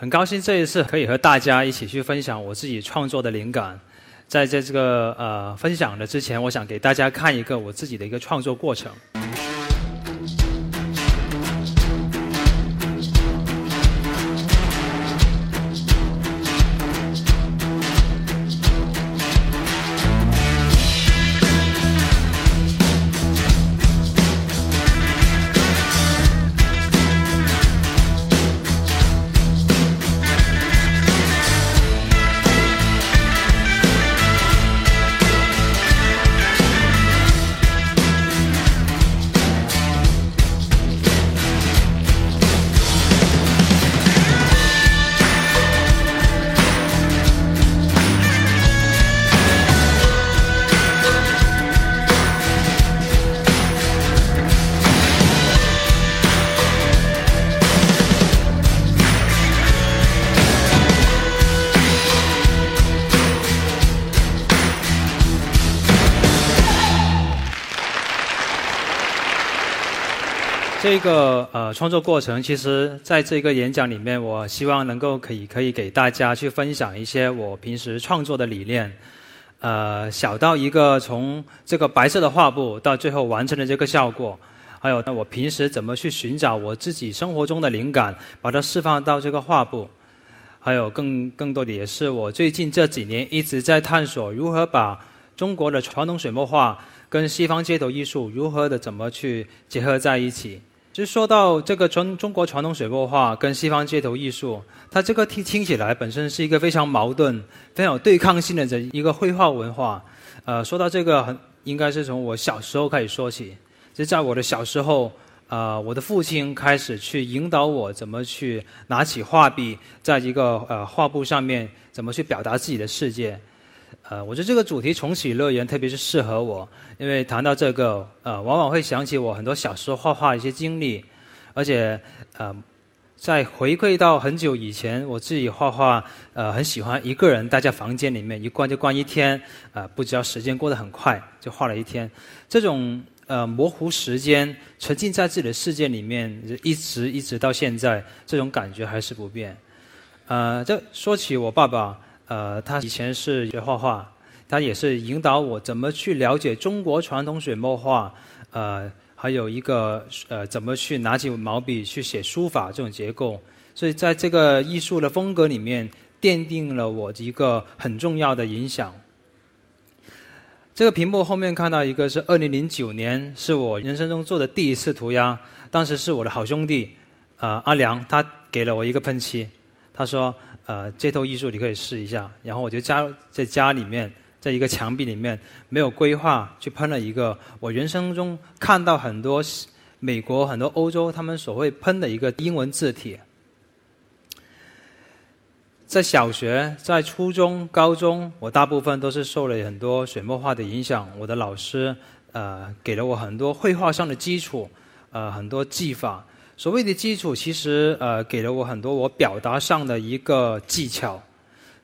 很高兴这一次可以和大家一起去分享我自己创作的灵感。在在这个呃分享的之前，我想给大家看一个我自己的一个创作过程。这个呃创作过程，其实在这个演讲里面，我希望能够可以可以给大家去分享一些我平时创作的理念。呃，小到一个从这个白色的画布到最后完成的这个效果，还有那我平时怎么去寻找我自己生活中的灵感，把它释放到这个画布，还有更更多的也是我最近这几年一直在探索如何把中国的传统水墨画跟西方街头艺术如何的怎么去结合在一起。就说到这个中中国传统水墨画跟西方街头艺术，它这个听听起来本身是一个非常矛盾、非常有对抗性的这一个绘画文化。呃，说到这个，很应该是从我小时候开始说起。就在我的小时候，呃，我的父亲开始去引导我怎么去拿起画笔，在一个呃画布上面怎么去表达自己的世界。呃，我觉得这个主题重启乐园特别是适合我，因为谈到这个，呃，往往会想起我很多小时候画画一些经历，而且，呃，在回馈到很久以前，我自己画画，呃，很喜欢一个人待在房间里面，一关就关一天，啊，不知道时间过得很快，就画了一天。这种呃模糊时间，沉浸在自己的世界里面，一直一直到现在，这种感觉还是不变。呃，这说起我爸爸。呃，他以前是学画画，他也是引导我怎么去了解中国传统水墨画，呃，还有一个呃，怎么去拿起毛笔去写书法这种结构，所以在这个艺术的风格里面，奠定了我一个很重要的影响。这个屏幕后面看到一个是二零零九年，是我人生中做的第一次涂鸦，当时是我的好兄弟，啊阿良，他给了我一个喷漆，他说。呃，街头艺术你可以试一下，然后我就家在家里面，在一个墙壁里面没有规划，去喷了一个我人生中看到很多美国、很多欧洲他们所谓喷的一个英文字体。在小学、在初中、高中，我大部分都是受了很多水墨画的影响。我的老师呃给了我很多绘画上的基础，呃很多技法。所谓的基础，其实呃给了我很多我表达上的一个技巧。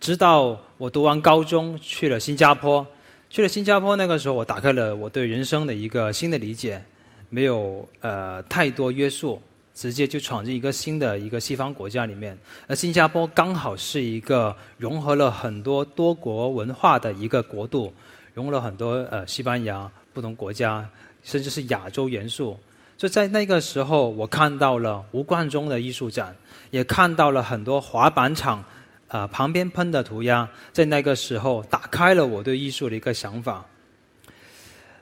直到我读完高中，去了新加坡，去了新加坡那个时候，我打开了我对人生的一个新的理解，没有呃太多约束，直接就闯进一个新的一个西方国家里面。而新加坡刚好是一个融合了很多多国文化的一个国度，融了很多呃西班牙不同国家，甚至是亚洲元素。就在那个时候，我看到了吴冠中的艺术展，也看到了很多滑板场，啊旁边喷的涂鸦。在那个时候，打开了我对艺术的一个想法。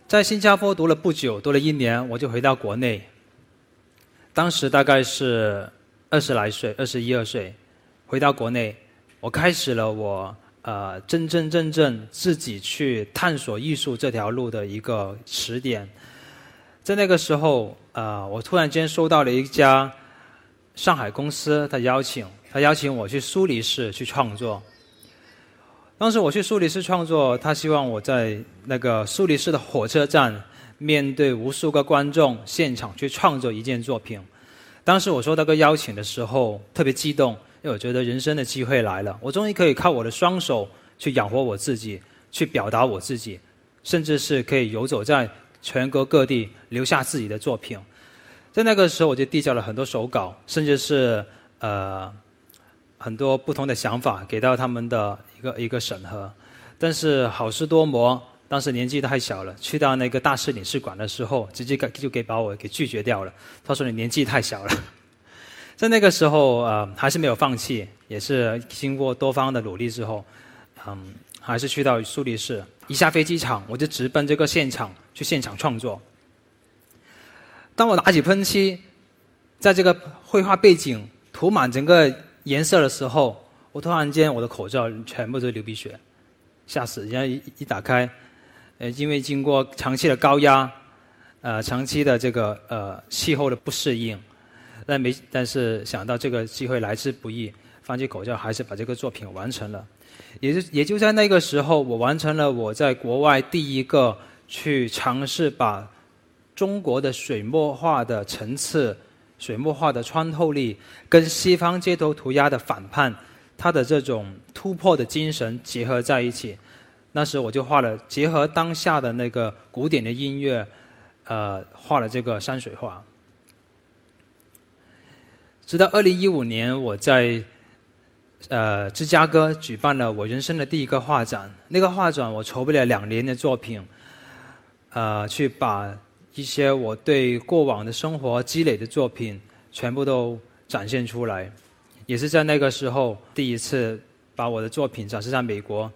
在新加坡读了不久，读了一年，我就回到国内。当时大概是二十来岁，二十一二岁，回到国内，我开始了我呃真真正正自己去探索艺术这条路的一个起点。在那个时候，呃，我突然间收到了一家上海公司的邀请，他邀请我去苏黎世去创作。当时我去苏黎世创作，他希望我在那个苏黎世的火车站，面对无数个观众，现场去创作一件作品。当时我收到个邀请的时候，特别激动，因为我觉得人生的机会来了，我终于可以靠我的双手去养活我自己，去表达我自己，甚至是可以游走在全国各地，留下自己的作品。在那个时候，我就递交了很多手稿，甚至是呃很多不同的想法给到他们的一个一个审核。但是好事多磨，当时年纪太小了，去到那个大使领事馆的时候，直接给就给把我给拒绝掉了。他说你年纪太小了。在那个时候，呃，还是没有放弃，也是经过多方的努力之后，嗯，还是去到苏黎世。一下飞机场，我就直奔这个现场去现场创作。当我拿起喷漆，在这个绘画背景涂满整个颜色的时候，我突然间我的口罩全部都流鼻血，吓死！人家一一打开，呃，因为经过长期的高压，呃，长期的这个呃气候的不适应，但没但是想到这个机会来之不易，放弃口罩还是把这个作品完成了。也就也就在那个时候，我完成了我在国外第一个去尝试把。中国的水墨画的层次、水墨画的穿透力，跟西方街头涂鸦的反叛，它的这种突破的精神结合在一起。那时我就画了，结合当下的那个古典的音乐，呃，画了这个山水画。直到二零一五年，我在呃芝加哥举办了我人生的第一个画展。那个画展我筹备了两年的作品，呃，去把。一些我对过往的生活积累的作品，全部都展现出来，也是在那个时候第一次把我的作品展示在美国。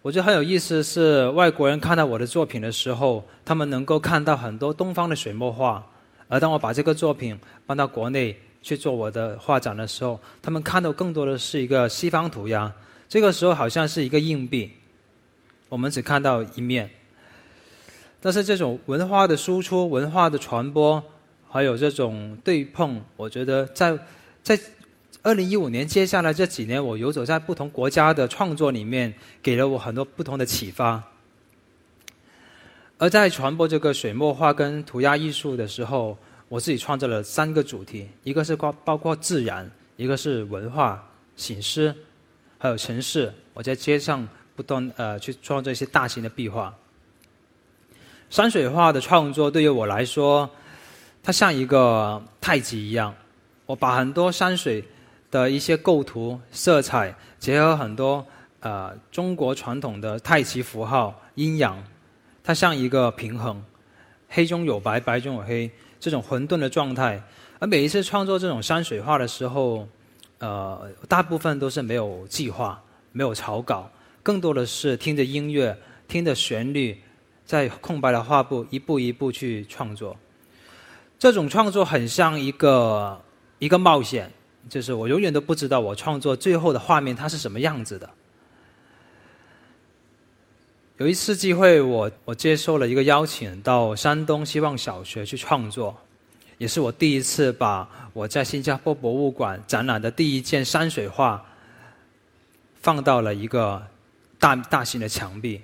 我觉得很有意思，是外国人看到我的作品的时候，他们能够看到很多东方的水墨画，而当我把这个作品搬到国内去做我的画展的时候，他们看到更多的是一个西方涂鸦。这个时候好像是一个硬币，我们只看到一面。但是这种文化的输出、文化的传播，还有这种对碰，我觉得在在二零一五年接下来这几年，我游走在不同国家的创作里面，给了我很多不同的启发。而在传播这个水墨画跟涂鸦艺术的时候，我自己创造了三个主题：一个是包包括自然，一个是文化、醒狮，还有城市。我在街上不断呃去创作一些大型的壁画。山水画的创作对于我来说，它像一个太极一样。我把很多山水的一些构图、色彩，结合很多呃中国传统的太极符号、阴阳，它像一个平衡，黑中有白，白中有黑，这种混沌的状态。而每一次创作这种山水画的时候，呃，大部分都是没有计划、没有草稿，更多的是听着音乐，听着旋律。在空白的画布一步一步去创作，这种创作很像一个一个冒险，就是我永远都不知道我创作最后的画面它是什么样子的。有一次机会，我我接受了一个邀请，到山东希望小学去创作，也是我第一次把我在新加坡博物馆展览的第一件山水画放到了一个大大型的墙壁。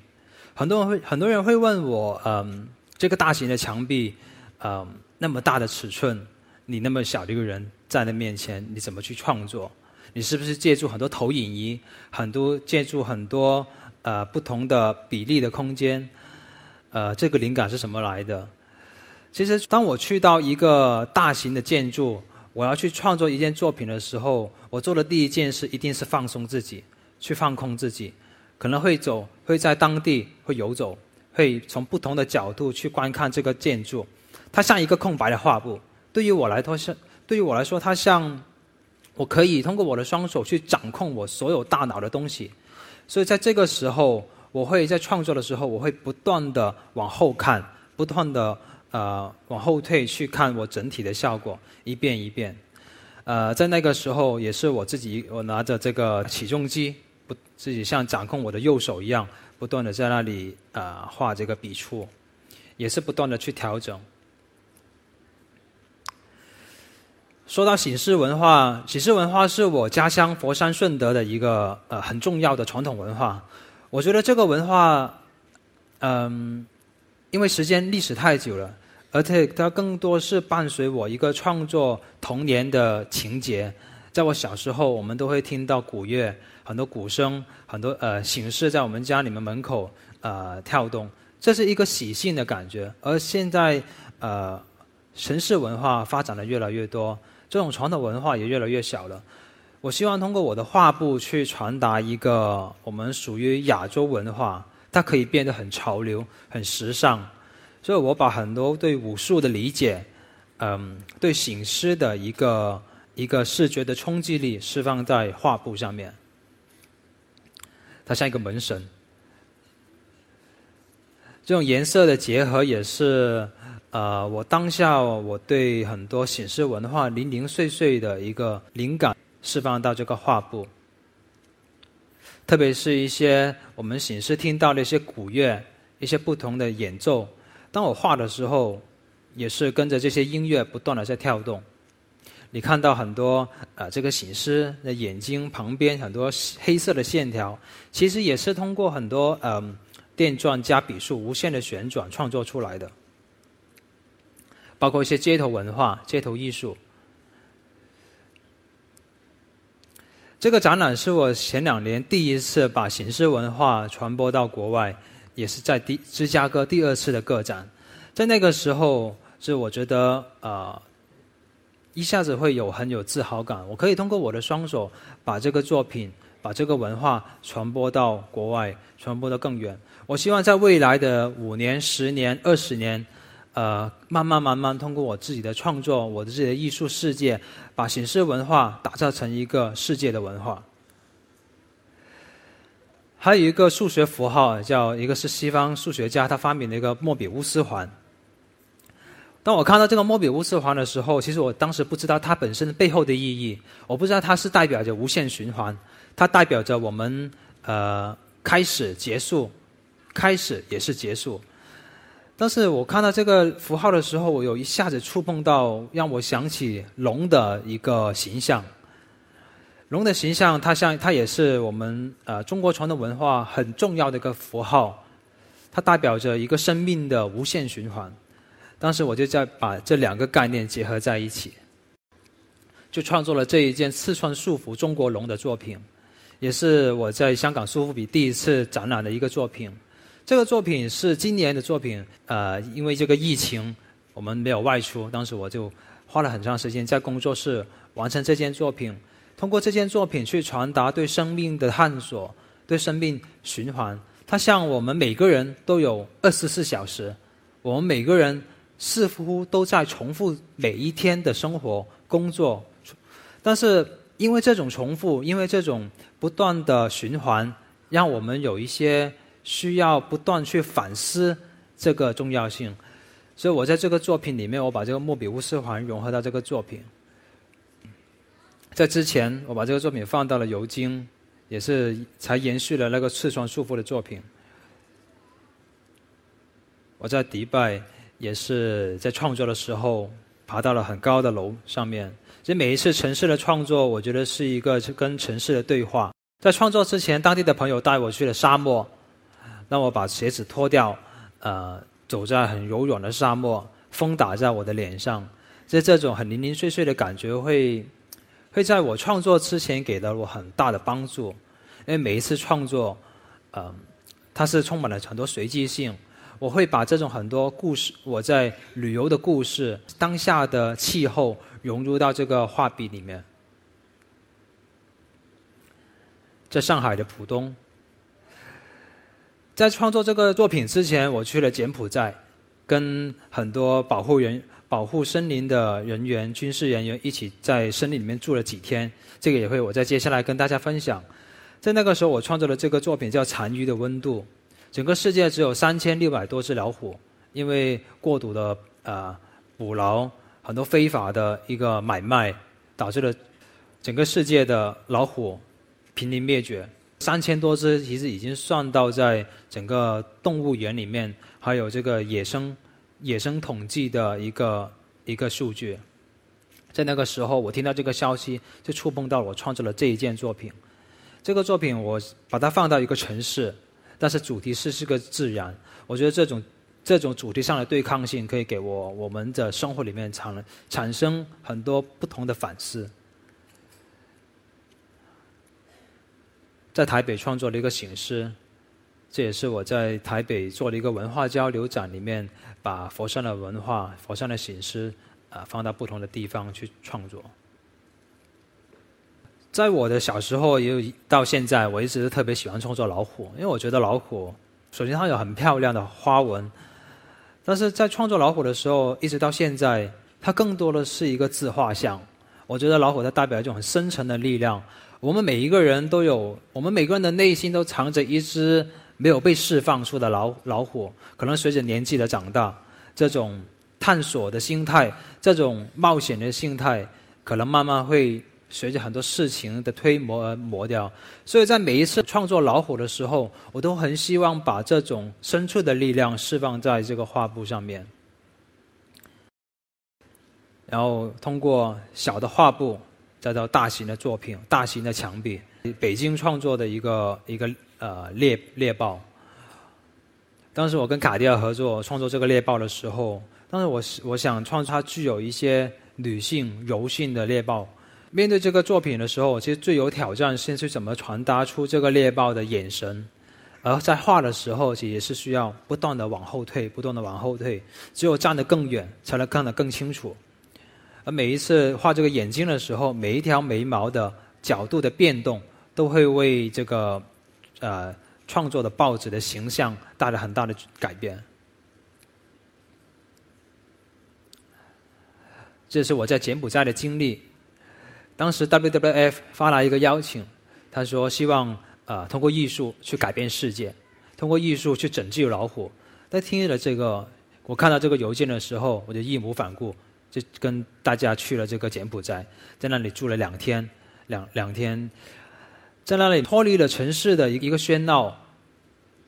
很多人会很多人会问我，嗯，这个大型的墙壁，嗯，那么大的尺寸，你那么小的一个人站在面前，你怎么去创作？你是不是借助很多投影仪，很多借助很多呃不同的比例的空间？呃，这个灵感是什么来的？其实，当我去到一个大型的建筑，我要去创作一件作品的时候，我做的第一件事一定是放松自己，去放空自己。可能会走，会在当地会游走，会从不同的角度去观看这个建筑。它像一个空白的画布，对于我来说是，对于我来说，它像我可以通过我的双手去掌控我所有大脑的东西。所以在这个时候，我会在创作的时候，我会不断的往后看，不断的呃往后退去看我整体的效果，一遍一遍。呃，在那个时候，也是我自己，我拿着这个起重机。不，自己像掌控我的右手一样，不断的在那里啊画这个笔触，也是不断的去调整。说到醒狮文化，醒狮文化是我家乡佛山顺德的一个呃很重要的传统文化。我觉得这个文化，嗯，因为时间历史太久了，而且它更多是伴随我一个创作童年的情节。在我小时候，我们都会听到古乐，很多鼓声，很多呃形式在我们家里面门口呃跳动，这是一个喜庆的感觉。而现在呃城市文化发展的越来越多，这种传统文化也越来越小了。我希望通过我的画布去传达一个我们属于亚洲文化，它可以变得很潮流、很时尚。所以我把很多对武术的理解，嗯，对醒狮的一个一个视觉的冲击力释放在画布上面。它像一个门神，这种颜色的结合也是呃，我当下我对很多醒狮文化零零碎碎的一个灵感。释放到这个画布，特别是一些我们醒狮听到的一些鼓乐、一些不同的演奏。当我画的时候，也是跟着这些音乐不断的在跳动。你看到很多呃，这个醒狮的眼睛旁边很多黑色的线条，其实也是通过很多嗯电钻加笔数无限的旋转创作出来的。包括一些街头文化、街头艺术。这个展览是我前两年第一次把形式文化传播到国外，也是在第芝加哥第二次的个展。在那个时候，是我觉得呃，一下子会有很有自豪感。我可以通过我的双手把这个作品、把这个文化传播到国外，传播的更远。我希望在未来的五年、十年、二十年。呃，慢慢慢慢，通过我自己的创作，我的自己的艺术世界，把形式文化打造成一个世界的文化。还有一个数学符号，叫一个是西方数学家他发明的一个莫比乌斯环。当我看到这个莫比乌斯环的时候，其实我当时不知道它本身背后的意义，我不知道它是代表着无限循环，它代表着我们呃开始结束，开始也是结束。但是我看到这个符号的时候，我有一下子触碰到，让我想起龙的一个形象。龙的形象，它像它也是我们呃中国传统文化很重要的一个符号，它代表着一个生命的无限循环。当时我就在把这两个概念结合在一起，就创作了这一件刺穿束缚中国龙的作品，也是我在香港苏富比第一次展览的一个作品。这个作品是今年的作品，呃，因为这个疫情，我们没有外出。当时我就花了很长时间在工作室完成这件作品，通过这件作品去传达对生命的探索，对生命循环。它像我们每个人都有二十四小时，我们每个人似乎都在重复每一天的生活、工作，但是因为这种重复，因为这种不断的循环，让我们有一些。需要不断去反思这个重要性，所以我在这个作品里面，我把这个莫比乌斯环融合到这个作品。在之前，我把这个作品放到了尤金，也是才延续了那个刺穿束缚的作品。我在迪拜也是在创作的时候，爬到了很高的楼上面。所以每一次城市的创作，我觉得是一个跟城市的对话。在创作之前，当地的朋友带我去了沙漠。让我把鞋子脱掉，呃，走在很柔软的沙漠，风打在我的脸上，这这种很零零碎碎的感觉会，会在我创作之前给了我很大的帮助，因为每一次创作，嗯，它是充满了很多随机性，我会把这种很多故事，我在旅游的故事，当下的气候融入到这个画笔里面，在上海的浦东。在创作这个作品之前，我去了柬埔寨，跟很多保护人、保护森林的人员、军事人员一起在森林里面住了几天。这个也会我在接下来跟大家分享。在那个时候，我创作的这个作品叫《残余的温度》。整个世界只有三千六百多只老虎，因为过度的呃捕捞、很多非法的一个买卖，导致了整个世界的老虎濒临灭绝。三千多只，其实已经算到在整个动物园里面，还有这个野生野生统计的一个一个数据。在那个时候，我听到这个消息，就触碰到我创作了这一件作品。这个作品，我把它放到一个城市，但是主题是是个自然。我觉得这种这种主题上的对抗性，可以给我我们的生活里面产产生很多不同的反思。在台北创作了一个醒狮，这也是我在台北做了一个文化交流展里面，把佛山的文化、佛山的醒狮啊放到不同的地方去创作。在我的小时候，也有到现在，我一直特别喜欢创作老虎，因为我觉得老虎首先它有很漂亮的花纹，但是在创作老虎的时候，一直到现在，它更多的是一个自画像。我觉得老虎它代表一种很深沉的力量。我们每一个人都有，我们每个人的内心都藏着一只没有被释放出的老老虎。可能随着年纪的长大，这种探索的心态，这种冒险的心态，可能慢慢会随着很多事情的推磨而磨掉。所以在每一次创作老虎的时候，我都很希望把这种深处的力量释放在这个画布上面，然后通过小的画布。再到大型的作品，大型的墙壁，北京创作的一个一个呃猎猎豹。当时我跟卡地亚合作创作这个猎豹的时候，当时我我想创作它具有一些女性柔性的猎豹。面对这个作品的时候，其实最有挑战性是怎么传达出这个猎豹的眼神。而在画的时候，其实也是需要不断的往后退，不断的往后退，只有站得更远，才能看得更清楚。而每一次画这个眼睛的时候，每一条眉毛的角度的变动，都会为这个呃创作的报纸的形象带来很大的改变。这是我在柬埔寨的经历。当时 WWF 发来一个邀请，他说希望呃通过艺术去改变世界，通过艺术去拯救老虎。在听了这个，我看到这个邮件的时候，我就义无反顾。就跟大家去了这个柬埔寨，在那里住了两天，两两天，在那里脱离了城市的一一个喧闹，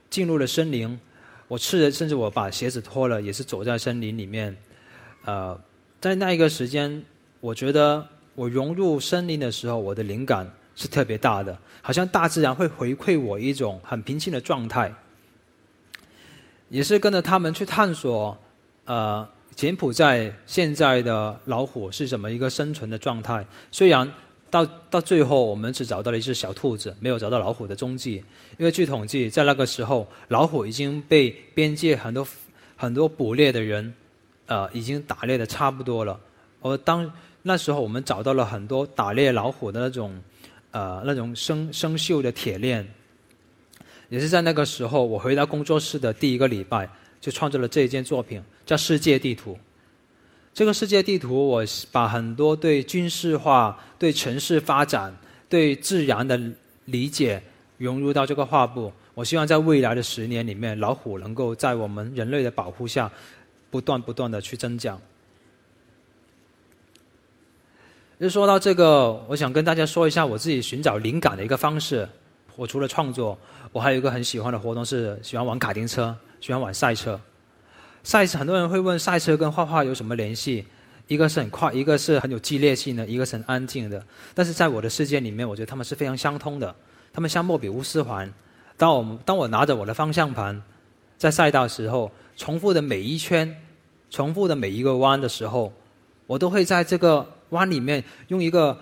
进入了森林。我赤着，甚至我把鞋子脱了，也是走在森林里面。呃，在那一个时间，我觉得我融入森林的时候，我的灵感是特别大的，好像大自然会回馈我一种很平静的状态。也是跟着他们去探索，呃。柬埔寨现在的老虎是怎么一个生存的状态？虽然到到最后我们只找到了一只小兔子，没有找到老虎的踪迹。因为据统计，在那个时候，老虎已经被边界很多很多捕猎的人，呃，已经打猎的差不多了。而当那时候，我们找到了很多打猎老虎的那种，呃，那种生生锈的铁链。也是在那个时候，我回到工作室的第一个礼拜。就创作了这一件作品，叫《世界地图》。这个世界地图，我把很多对军事化、对城市发展、对自然的理解融入到这个画布。我希望在未来的十年里面，老虎能够在我们人类的保护下，不断不断的去增长。就说到这个，我想跟大家说一下我自己寻找灵感的一个方式。我除了创作，我还有一个很喜欢的活动，是喜欢玩卡丁车。喜欢玩赛车，赛车很多人会问赛车跟画画有什么联系？一个是很快，一个是很有激烈性的，一个是很安静的。但是在我的世界里面，我觉得他们是非常相通的。他们像莫比乌斯环。当我当我拿着我的方向盘在赛道时候，重复的每一圈，重复的每一个弯的时候，我都会在这个弯里面用一个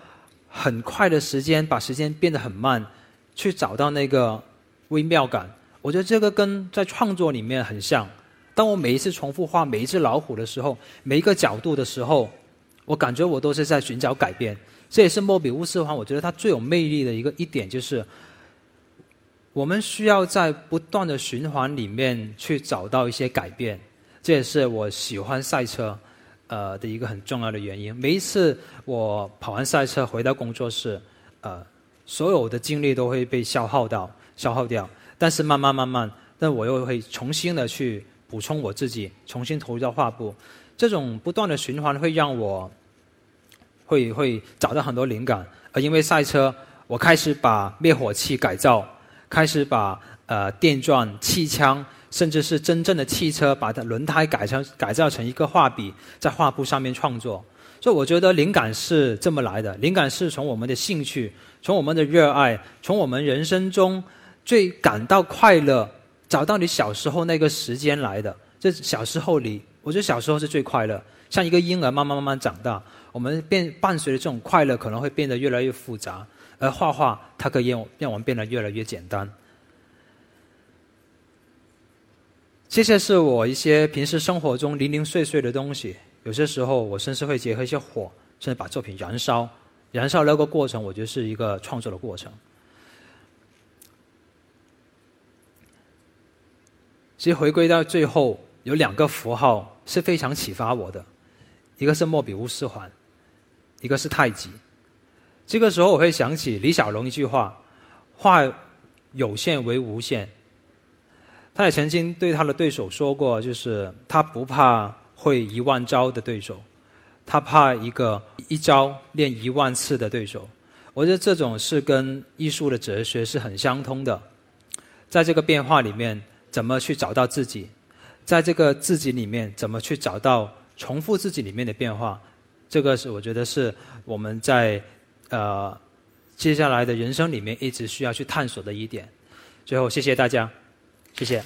很快的时间，把时间变得很慢，去找到那个微妙感。我觉得这个跟在创作里面很像。当我每一次重复画每一只老虎的时候，每一个角度的时候，我感觉我都是在寻找改变。这也是莫比乌斯环，我觉得它最有魅力的一个一点就是，我们需要在不断的循环里面去找到一些改变。这也是我喜欢赛车，呃的一个很重要的原因。每一次我跑完赛车回到工作室，呃，所有的精力都会被消耗到，消耗掉。但是慢慢慢慢，但我又会重新的去补充我自己，重新投入到画布，这种不断的循环会让我，会会找到很多灵感。而因为赛车，我开始把灭火器改造，开始把呃电钻、气枪，甚至是真正的汽车，把它轮胎改成改造成一个画笔，在画布上面创作。所以我觉得灵感是这么来的，灵感是从我们的兴趣，从我们的热爱，从我们人生中。最感到快乐找到你小时候那个时间来的。这小时候里，我觉得小时候是最快乐。像一个婴儿慢慢慢慢长大，我们变伴随着这种快乐，可能会变得越来越复杂。而画画，它可以让让我们变得越来越简单。这些是我一些平时生活中零零碎碎的东西。有些时候，我甚至会结合一些火，甚至把作品燃烧。燃烧那个过程，我觉得是一个创作的过程。其实回归到最后，有两个符号是非常启发我的，一个是莫比乌斯环，一个是太极。这个时候，我会想起李小龙一句话：“化有限为无限。”他也曾经对他的对手说过，就是他不怕会一万招的对手，他怕一个一招练一万次的对手。我觉得这种是跟艺术的哲学是很相通的，在这个变化里面，怎么去找到自己？在这个自己里面，怎么去找到重复自己里面的变化？这个是我觉得是我们在呃接下来的人生里面一直需要去探索的一点。最后，谢谢大家。谢谢。